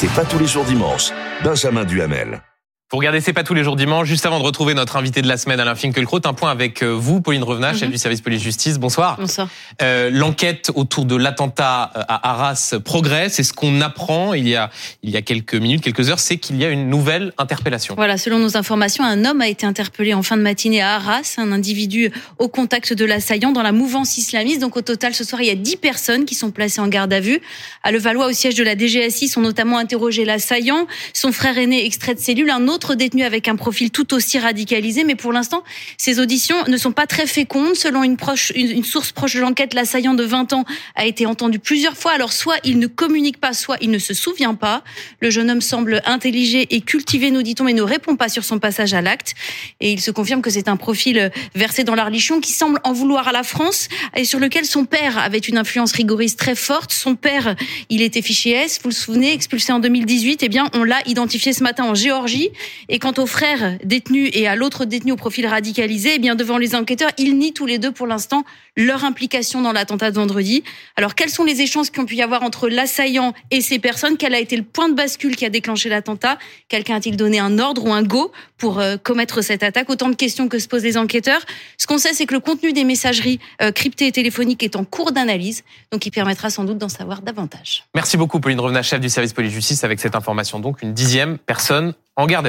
C'est pas tous les jours dimanche. Benjamin Duhamel. Vous regardez C'est pas tous les jours dimanche. Juste avant de retrouver notre invité de la semaine, Alain Finkielkraut, un point avec euh, vous, Pauline Revenat, chef Mhm. du service police-justice. Bonsoir. Bonsoir. Euh, L'enquête autour de l'attentat euh, à Arras progresse. Et ce qu'on apprend il y a il y a quelques minutes, quelques heures, c'est qu'il y a une nouvelle interpellation. Voilà, selon nos informations, un homme a été interpellé en fin de matinée à Arras, un individu au contact de l'assaillant dans la mouvance islamiste. Donc au total, ce soir, il y a 10 personnes qui sont placées en garde à vue. À Levallois, au siège de la DGSI, sont notamment interrogés l'assaillant, son frère aîné extrait de cellule, un autre détenu avec un profil tout aussi radicalisé. Mais pour l'instant, ces auditions ne sont pas très fécondes. Selon une, proche, une, source proche de l'enquête, l'assaillant de 20 ans a été entendu plusieurs fois. Alors soit il ne communique pas, soit il ne se souvient pas. Le jeune homme semble intelligent et cultivé, nous dit-on, mais ne répond pas sur son passage à l'acte. Et il se confirme que c'est un profil versé dans l'arlichon qui semble en vouloir à la France et sur lequel son père avait une influence rigoriste très forte. Son père, il était fiché S, vous le souvenez, expulsé en 2018. Eh bien, on l'a identifié ce matin en Géorgie. Et quant au frère détenu et à l'autre détenu au profil radicalisé, eh bien, devant les enquêteurs, ils nient tous les deux pour l'instant leur implication dans l'attentat de vendredi. Alors, quels sont les échanges qui ont pu y avoir entre l'assaillant et ces personnes? Quel a été le point de bascule qui a déclenché l'attentat? Quelqu'un a-t-il donné un ordre ou un go pour euh, commettre cette attaque? Autant de questions que se posent les enquêteurs. Ce qu'on sait, c'est que le contenu des messageries euh, cryptées et téléphoniques est en cours d'analyse, donc il permettra sans doute d'en savoir davantage. Merci beaucoup, Pauline Revenat, chef du service police-justice, avec cette information. Donc, une dixième personne en garde